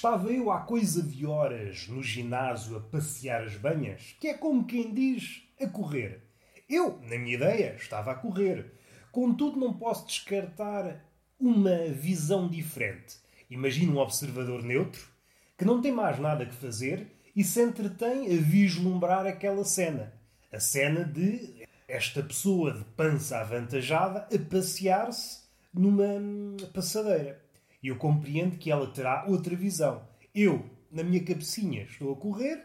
Estava eu há coisa de horas no ginásio a passear as banhas, que é como quem diz, a correr. Eu, na minha ideia, estava a correr. Contudo, não posso descartar uma visão diferente. Imagina um observador neutro que não tem mais nada que fazer e se entretém a vislumbrar aquela cena. A cena de esta pessoa de pança avantajada a passear-se numa passadeira. E eu compreendo que ela terá outra visão. Eu, na minha cabecinha, estou a correr,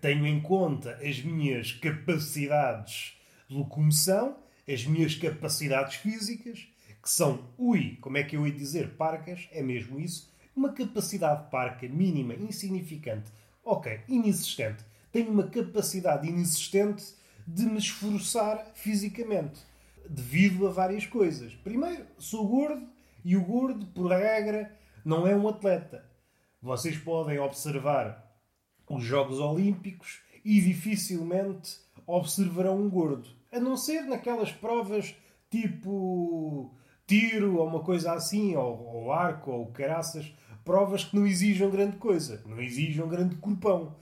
tenho em conta as minhas capacidades de locomoção, as minhas capacidades físicas, que são, ui, como é que eu ia dizer, parcas, é mesmo isso, uma capacidade parca mínima, insignificante, ok, inexistente. Tenho uma capacidade inexistente de me esforçar fisicamente, devido a várias coisas. Primeiro, sou gordo e o gordo, por regra, não é um atleta. Vocês podem observar os Jogos Olímpicos e dificilmente observarão um gordo. A não ser naquelas provas tipo tiro ou uma coisa assim, ou, ou arco ou caraças, provas que não exijam grande coisa, não exijam grande corpão.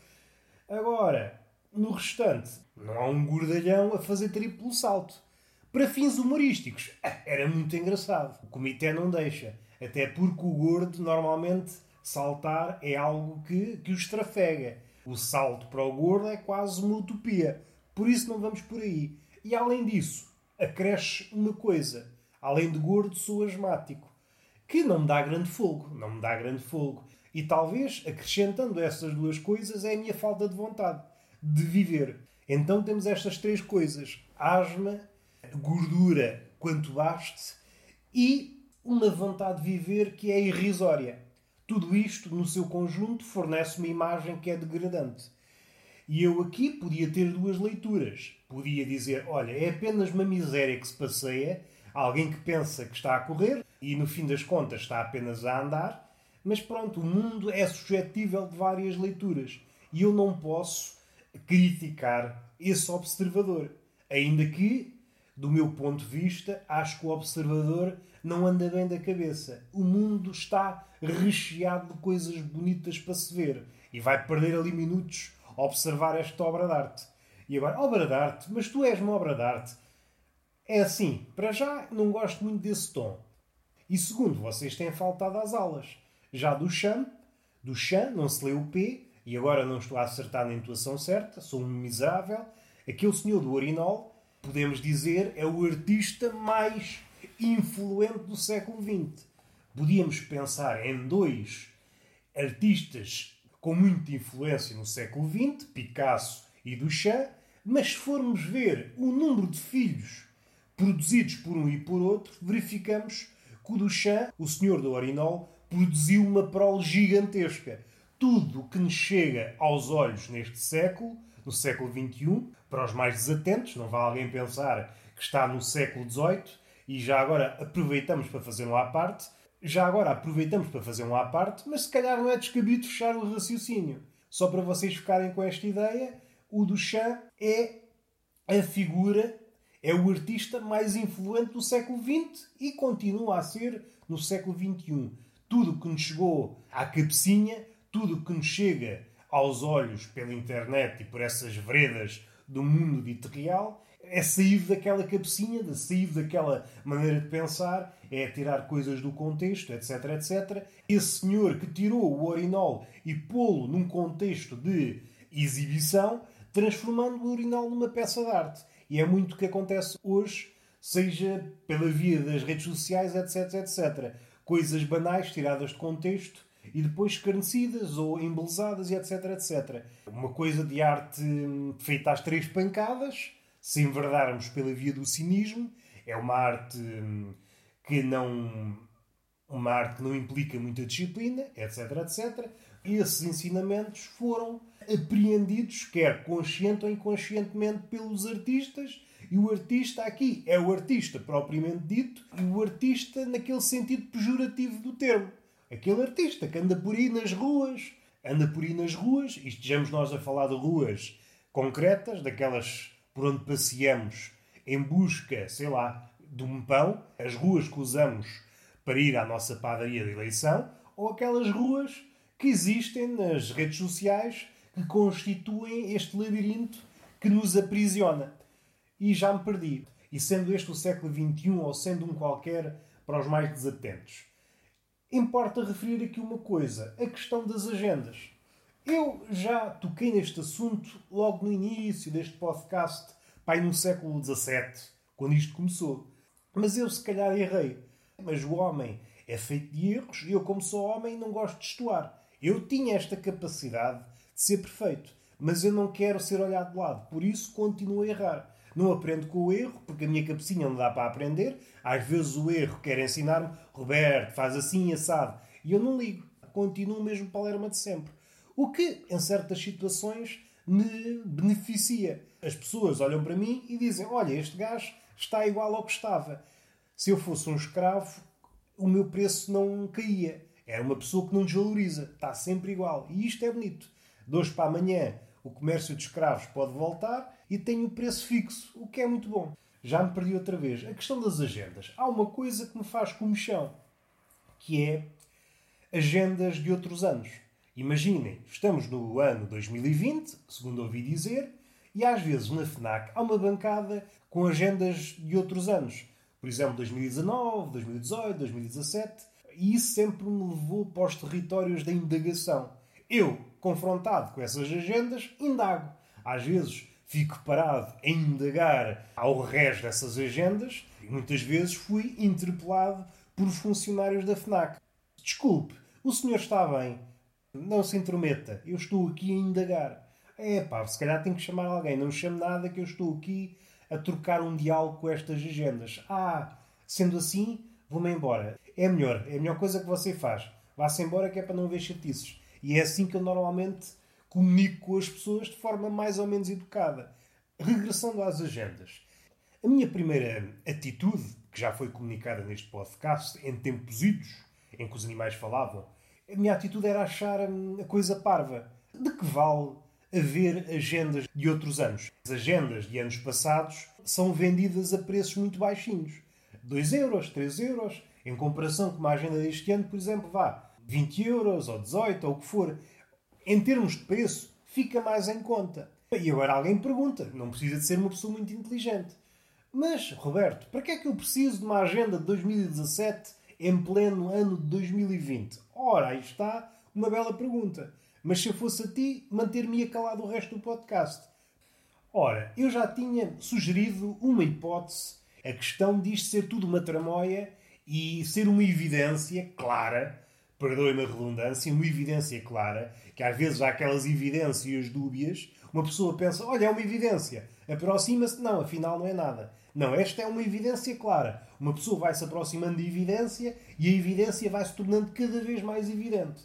Agora, no restante, não há um gordalhão a fazer triplo salto. Para fins humorísticos, era muito engraçado. O comitê não deixa. Até porque o gordo, normalmente, saltar é algo que, que o estrafega. O salto para o gordo é quase uma utopia. Por isso não vamos por aí. E além disso, acresce uma coisa. Além de gordo, sou asmático. Que não me dá grande fogo. Não me dá grande fogo. E talvez, acrescentando essas duas coisas, é a minha falta de vontade de viver. Então temos estas três coisas: asma, gordura quanto baste e uma vontade de viver que é irrisória. Tudo isto, no seu conjunto, fornece uma imagem que é degradante. E eu aqui podia ter duas leituras. Podia dizer: olha, é apenas uma miséria que se passeia, alguém que pensa que está a correr e no fim das contas está apenas a andar. Mas pronto, o mundo é suscetível de várias leituras e eu não posso criticar esse observador. Ainda que do meu ponto de vista, acho que o observador não anda bem da cabeça. O mundo está recheado de coisas bonitas para se ver e vai perder ali minutos a observar esta obra de arte. E agora, obra de arte, mas tu és uma obra de arte. É assim, para já não gosto muito desse tom. E segundo, vocês têm faltado às aulas. Já do chão, do chão, não se lê o P, e agora não estou a acertar na intuação certa, sou um miserável. Aquele senhor do Orinol podemos dizer, é o artista mais influente do século XX. Podíamos pensar em dois artistas com muita influência no século XX, Picasso e Duchamp, mas se formos ver o número de filhos produzidos por um e por outro, verificamos que o Duchamp, o senhor do Orinol, produziu uma prole gigantesca. Tudo o que nos chega aos olhos neste século, no século XXI, para os mais desatentos, não vai alguém pensar que está no século XVIII e já agora aproveitamos para fazer um à parte. Já agora aproveitamos para fazer um à parte, mas se calhar não é descabido fechar o raciocínio. Só para vocês ficarem com esta ideia, o Duchamp é a figura, é o artista mais influente do século XX e continua a ser no século XXI. Tudo o que nos chegou à cabecinha, tudo o que nos chega aos olhos pela internet e por essas veredas do mundo dito real, é sair daquela cabecinha, de sair daquela maneira de pensar, é tirar coisas do contexto, etc, etc. Esse senhor que tirou o Orinol e pô-lo num contexto de exibição, transformando o Orinol numa peça de arte. E é muito o que acontece hoje, seja pela via das redes sociais, etc, etc. Coisas banais tiradas de contexto e depois escarnecidas ou embelezadas e etc, etc. Uma coisa de arte hum, feita às três pancadas, se enverdarmos pela via do cinismo, é uma arte hum, que não uma arte que não implica muita disciplina, etc, etc. Esses ensinamentos foram apreendidos, quer consciente ou inconscientemente, pelos artistas, e o artista aqui é o artista propriamente dito, e o artista naquele sentido pejorativo do termo. Aquele artista que anda por aí nas ruas, anda por aí nas ruas, e estejamos nós a falar de ruas concretas, daquelas por onde passeamos em busca, sei lá, de um pão, as ruas que usamos para ir à nossa padaria de eleição, ou aquelas ruas que existem nas redes sociais que constituem este labirinto que nos aprisiona. E já me perdi. E sendo este o século XXI ou sendo um qualquer para os mais desatentos. Importa referir aqui uma coisa: a questão das agendas. Eu já toquei neste assunto logo no início deste podcast, pai no século XVII, quando isto começou. Mas eu se calhar errei. Mas o homem é feito de erros e eu, como sou homem, não gosto de estuar. Eu tinha esta capacidade de ser perfeito, mas eu não quero ser olhado de lado, por isso continuo a errar. Não aprendo com o erro, porque a minha cabecinha não dá para aprender. Às vezes o erro quer ensinar-me, Roberto, faz assim assado. E eu não ligo. Continuo o mesmo palerma de sempre. O que, em certas situações, me beneficia. As pessoas olham para mim e dizem: Olha, este gajo está igual ao que estava. Se eu fosse um escravo, o meu preço não caía. Era uma pessoa que não desvaloriza. Está sempre igual. E isto é bonito. De hoje para amanhã, o comércio de escravos pode voltar e tem o preço fixo, o que é muito bom. Já me perdi outra vez. A questão das agendas. Há uma coisa que me faz comichão, que é agendas de outros anos. Imaginem, estamos no ano 2020, segundo ouvi dizer, e às vezes na FNAC há uma bancada com agendas de outros anos. Por exemplo, 2019, 2018, 2017. E isso sempre me levou para os territórios da indagação. Eu, confrontado com essas agendas, indago. Às vezes fico parado a indagar ao resto dessas agendas e muitas vezes fui interpelado por funcionários da FNAC. Desculpe, o senhor está bem. Não se intrometa, eu estou aqui a indagar. É pá, se calhar tenho que chamar alguém. Não chame nada que eu estou aqui a trocar um diálogo com estas agendas. Ah, sendo assim, vou-me embora. É melhor, é a melhor coisa que você faz. Vá-se embora que é para não ver chatices. E é assim que eu normalmente comunico com as pessoas de forma mais ou menos educada. Regressando às agendas. A minha primeira atitude, que já foi comunicada neste podcast em tempos idos, em que os animais falavam, a minha atitude era achar a coisa parva. De que vale haver agendas de outros anos? As agendas de anos passados são vendidas a preços muito baixinhos. 2 euros, 3 euros, em comparação com uma agenda deste ano, por exemplo, vá 20 euros ou 18 ou o que for em termos de preço, fica mais em conta. E agora alguém pergunta, não precisa de ser uma pessoa muito inteligente. Mas, Roberto, para que é que eu preciso de uma agenda de 2017 em pleno ano de 2020? Ora, aí está uma bela pergunta. Mas se eu fosse a ti, manter-me calado o resto do podcast. Ora, eu já tinha sugerido uma hipótese, a questão disto ser tudo uma tramóia e ser uma evidência clara perdoe-me a redundância, uma evidência clara, que às vezes há aquelas evidências dúbias, uma pessoa pensa, olha, é uma evidência, aproxima-se, não, afinal não é nada. Não, esta é uma evidência clara. Uma pessoa vai se aproximando de evidência e a evidência vai se tornando cada vez mais evidente.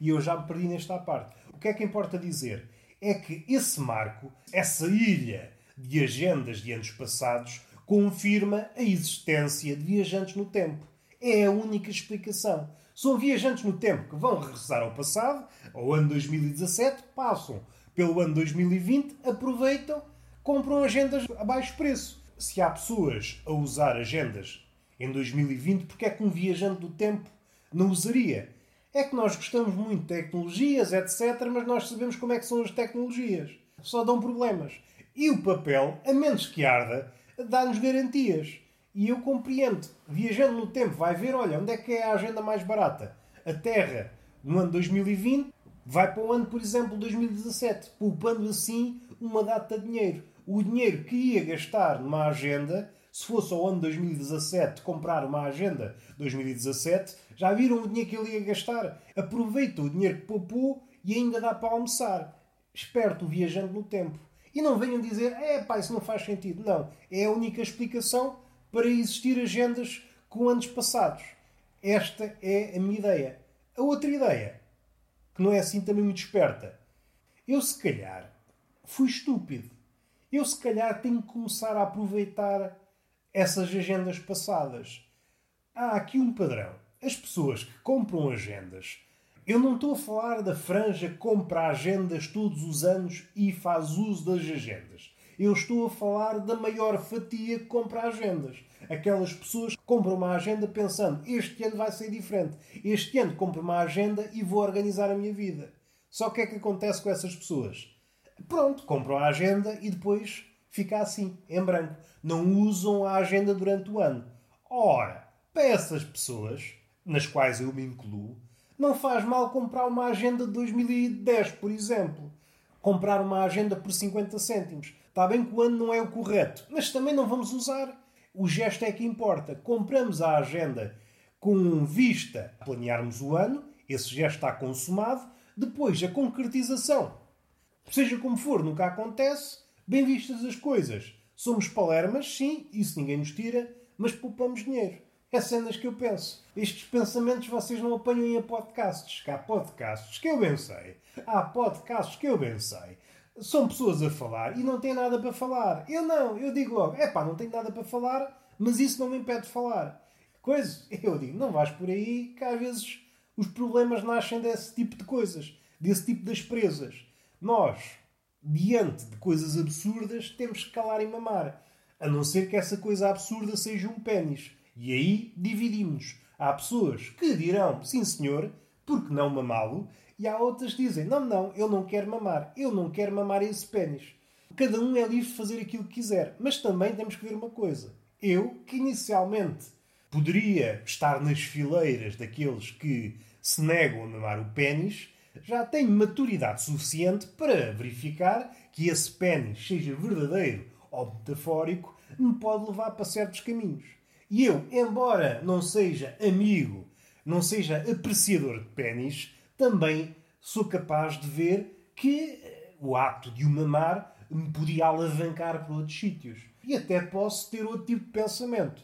E eu já me perdi nesta parte. O que é que importa dizer? É que esse marco, essa ilha de agendas de anos passados, confirma a existência de viajantes no tempo. É a única explicação. São viajantes no tempo que vão regressar ao passado, ao ano 2017, passam pelo ano 2020, aproveitam, compram agendas a baixo preço. Se há pessoas a usar agendas em 2020, porque é que um viajante do tempo não usaria? É que nós gostamos muito de tecnologias, etc., mas nós sabemos como é que são as tecnologias. Só dão problemas. E o papel, a menos que arda, dá-nos garantias. E eu compreendo. Viajando no tempo, vai ver, olha, onde é que é a agenda mais barata? A Terra, no ano 2020, vai para o ano, por exemplo, 2017, poupando assim uma data de dinheiro. O dinheiro que ia gastar numa agenda, se fosse ao ano 2017 comprar uma agenda 2017, já viram o dinheiro que ele ia gastar? Aproveita o dinheiro que poupou e ainda dá para almoçar. Esperto viajando no tempo. E não venham dizer, é pá, isso não faz sentido. Não. É a única explicação para existir agendas com anos passados. Esta é a minha ideia. A outra ideia, que não é assim também muito esperta, eu se calhar fui estúpido. Eu se calhar tenho que começar a aproveitar essas agendas passadas. Há aqui um padrão. As pessoas que compram agendas, eu não estou a falar da franja que compra agendas todos os anos e faz uso das agendas. Eu estou a falar da maior fatia que compra agendas. Aquelas pessoas que compram uma agenda pensando este ano vai ser diferente. Este ano compro uma agenda e vou organizar a minha vida. Só o que é que acontece com essas pessoas? Pronto, compram a agenda e depois fica assim, em branco. Não usam a agenda durante o ano. Ora, para essas pessoas, nas quais eu me incluo, não faz mal comprar uma agenda de 2010, por exemplo. Comprar uma agenda por 50 cêntimos. Está bem que o ano não é o correto, mas também não vamos usar. O gesto é que importa. Compramos a agenda com vista a planearmos o ano, esse gesto está consumado, depois a concretização. Seja como for, nunca acontece, bem vistas as coisas. Somos palermas, sim, isso ninguém nos tira, mas poupamos dinheiro. É cenas que eu penso. Estes pensamentos vocês não apanham em podcasts. Que há podcasts que eu bem sei. Há podcasts que eu bem sei. São pessoas a falar e não têm nada para falar. Eu não, eu digo logo, é pá, não tenho nada para falar, mas isso não me impede de falar. Coisa, eu digo, não vais por aí, que às vezes os problemas nascem desse tipo de coisas, desse tipo de asperezas. Nós, diante de coisas absurdas, temos que calar e mamar. A não ser que essa coisa absurda seja um pênis. E aí dividimos. Há pessoas que dirão, sim senhor, porque não mamá-lo? E há outras que dizem, não, não, eu não quero mamar. Eu não quero mamar esse pênis. Cada um é livre de fazer aquilo que quiser. Mas também temos que ver uma coisa. Eu, que inicialmente poderia estar nas fileiras daqueles que se negam a mamar o pênis, já tenho maturidade suficiente para verificar que esse pênis, seja verdadeiro ou metafórico, me pode levar para certos caminhos. E eu, embora não seja amigo, não seja apreciador de pênis, também sou capaz de ver que eh, o ato de o mamar me podia alavancar para outros sítios. E até posso ter outro tipo de pensamento.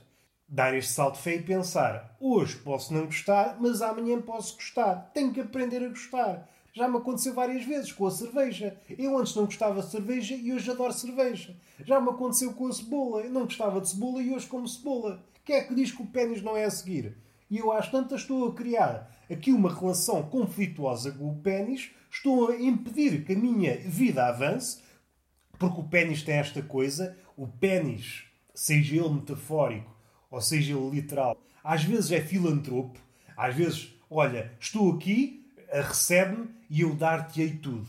Dar este salto feio e pensar: hoje posso não gostar, mas amanhã posso gostar. Tenho que aprender a gostar. Já me aconteceu várias vezes com a cerveja. Eu antes não gostava de cerveja e hoje adoro cerveja. Já me aconteceu com a cebola. Eu não gostava de cebola e hoje como cebola. Quem é que diz que o pênis não é a seguir? E eu às tantas estou a criar aqui uma relação conflituosa com o pênis, estou a impedir que a minha vida avance, porque o pênis tem esta coisa, o pênis, seja ele metafórico ou seja ele literal, às vezes é filantropo, às vezes, olha, estou aqui, recebe-me e eu dar-te-ei tudo.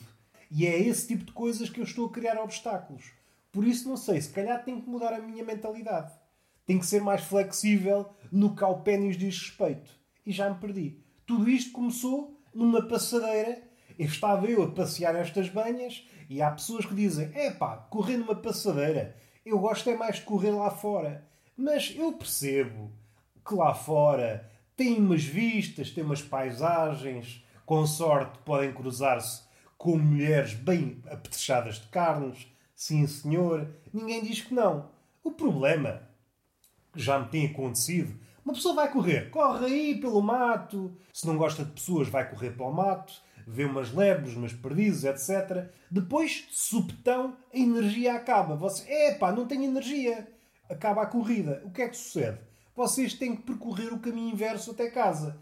E é esse tipo de coisas que eu estou a criar obstáculos. Por isso, não sei, se calhar tenho que mudar a minha mentalidade. Tenho que ser mais flexível no que ao pênis diz respeito. E já me perdi. Tudo isto começou numa passadeira. Estava eu a passear estas banhas e há pessoas que dizem: é pá, correr numa passadeira. Eu gosto é mais de correr lá fora. Mas eu percebo que lá fora tem umas vistas, tem umas paisagens, com sorte podem cruzar-se com mulheres bem apetrechadas de carnes. Sim, senhor, ninguém diz que não. O problema já me tem acontecido. Uma pessoa vai correr, corre aí pelo mato. Se não gosta de pessoas, vai correr para o mato, vê umas lebres, umas perdizes, etc. Depois, subtão, a energia acaba. Você, epá, não tenho energia. Acaba a corrida. O que é que sucede? Vocês têm que percorrer o caminho inverso até casa.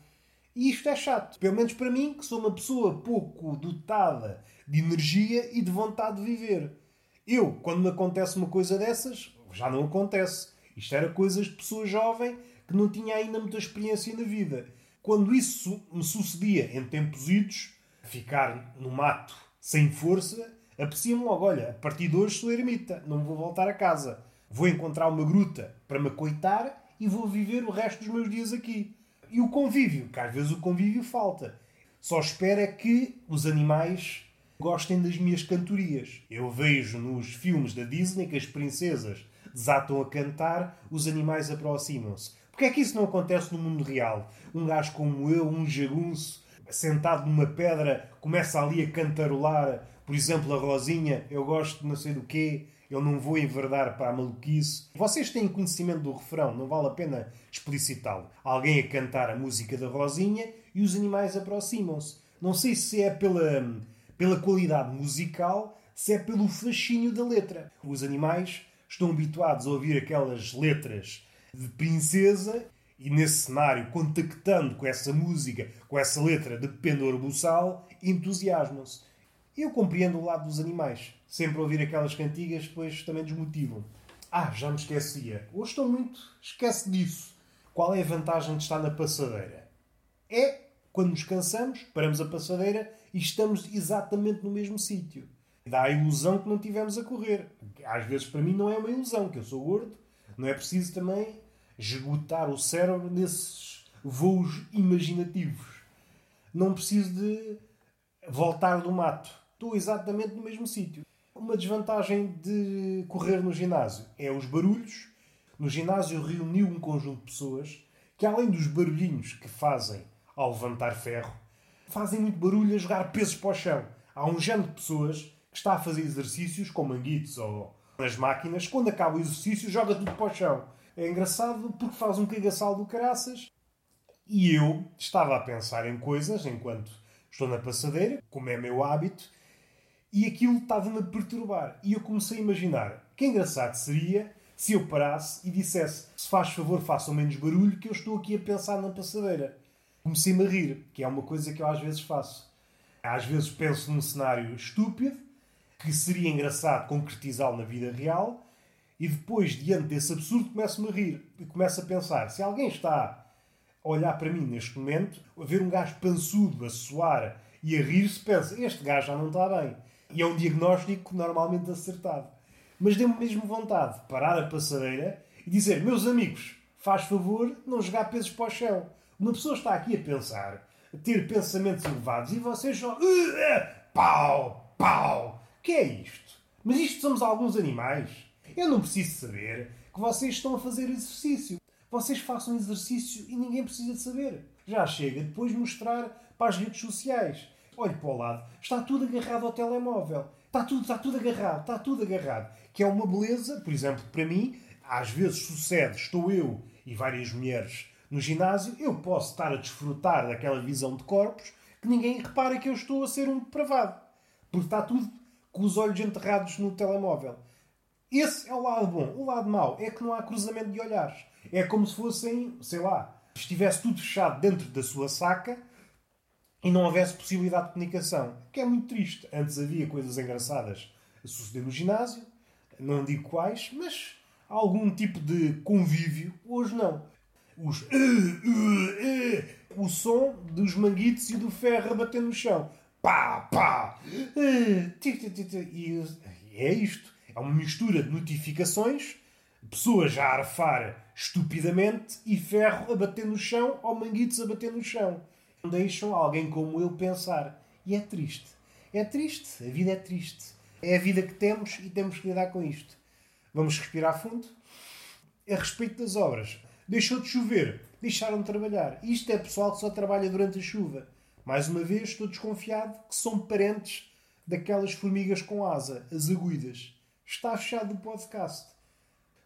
E isto é chato. Pelo menos para mim, que sou uma pessoa pouco dotada de energia e de vontade de viver. Eu, quando me acontece uma coisa dessas, já não acontece. Isto era coisas de pessoa jovem que não tinha ainda muita experiência na vida. Quando isso me sucedia em tempos idos, ficar no mato sem força, aprecia-me logo: olha, a partir de hoje sou ermita, não vou voltar a casa. Vou encontrar uma gruta para me coitar e vou viver o resto dos meus dias aqui. E o convívio, que às vezes o convívio falta. Só espero é que os animais gostem das minhas cantorias. Eu vejo nos filmes da Disney que as princesas desatam a cantar, os animais aproximam-se. Porquê é que isso não acontece no mundo real? Um gajo como eu, um jagunço, sentado numa pedra, começa ali a cantarolar, por exemplo, a Rosinha, eu gosto de não sei do quê, eu não vou enverdar para a maluquice. Vocês têm conhecimento do refrão, não vale a pena explicitá-lo. Alguém a cantar a música da Rosinha e os animais aproximam-se. Não sei se é pela, pela qualidade musical, se é pelo fascínio da letra. Os animais estão habituados a ouvir aquelas letras de princesa e nesse cenário, contactando com essa música, com essa letra de pendor buçal, entusiasmam-se. Eu compreendo o lado dos animais. Sempre ouvir aquelas cantigas depois também desmotivam. Ah, já me esquecia. Hoje estou muito. Esquece disso. Qual é a vantagem de estar na passadeira? É quando nos cansamos, paramos a passadeira e estamos exatamente no mesmo sítio. Dá a ilusão que não tivemos a correr. Às vezes para mim não é uma ilusão, que eu sou gordo. Não é preciso também esgotar o cérebro nesses voos imaginativos. Não preciso de voltar do mato. Estou exatamente no mesmo sítio. Uma desvantagem de correr no ginásio é os barulhos. No ginásio reuniu um conjunto de pessoas que, além dos barulhinhos que fazem ao levantar ferro, fazem muito barulho a jogar pesos para o chão. Há um género de pessoas que está a fazer exercícios com manguitos ou nas máquinas, quando acaba o exercício, joga tudo para o chão. É engraçado porque faz um cagaçal do caraças. E eu estava a pensar em coisas enquanto estou na passadeira, como é meu hábito, e aquilo estava-me a perturbar. E eu comecei a imaginar que engraçado seria se eu parasse e dissesse: se faz favor, façam menos barulho, que eu estou aqui a pensar na passadeira. Comecei-me a rir, que é uma coisa que eu às vezes faço. Às vezes penso num cenário estúpido, que seria engraçado concretizá-lo na vida real, e depois, diante desse absurdo, começo-me a rir e começo a pensar: se alguém está a olhar para mim neste momento, a ver um gajo pançudo a suar e a rir-se, pensa: este gajo já não está bem. E é um diagnóstico normalmente acertado. Mas deu-me mesmo vontade de parar a passadeira e dizer: meus amigos, faz favor não jogar pesos para o chão. Uma pessoa está aqui a pensar, a ter pensamentos elevados e vocês só. Pau! Pau! Que é isto? Mas isto somos alguns animais? Eu não preciso saber que vocês estão a fazer exercício. Vocês façam exercício e ninguém precisa de saber. Já chega depois mostrar para as redes sociais. Olhe para o lado, está tudo agarrado ao telemóvel. Está tudo, está tudo agarrado, está tudo agarrado. Que é uma beleza, por exemplo, para mim, às vezes sucede, estou eu e várias mulheres no ginásio, eu posso estar a desfrutar daquela visão de corpos que ninguém repara que eu estou a ser um depravado. Porque está tudo com os olhos enterrados no telemóvel. Esse é o lado bom. O lado mau é que não há cruzamento de olhares. É como se fossem, sei lá, estivesse tudo fechado dentro da sua saca e não houvesse possibilidade de comunicação. Que é muito triste. Antes havia coisas engraçadas a suceder no ginásio, não digo quais, mas algum tipo de convívio. Hoje não. Os. O som dos manguitos e do ferro bater no chão. Pá, pá! E é isto. É uma mistura de notificações, pessoas a arfar estupidamente e ferro a bater no chão ou manguitos a bater no chão. Não deixam alguém como eu pensar. E é triste. É triste. A vida é triste. É a vida que temos e temos que lidar com isto. Vamos respirar fundo. A respeito das obras. Deixou de chover. Deixaram de trabalhar. Isto é pessoal que só trabalha durante a chuva. Mais uma vez, estou desconfiado que são parentes daquelas formigas com asa, as aguidas. Está fechado o podcast.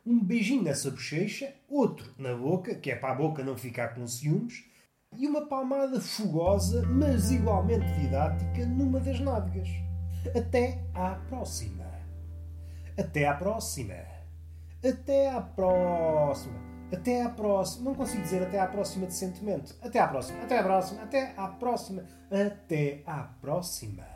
Um beijinho nessa bochecha, outro na boca, que é para a boca não ficar com ciúmes, e uma palmada fogosa, mas igualmente didática, numa das nádegas. Até à próxima. Até à próxima. Até à próxima. Até à próxima. Não consigo dizer até à próxima decentemente. Até à próxima. Até à próxima. Até à próxima. Até à próxima.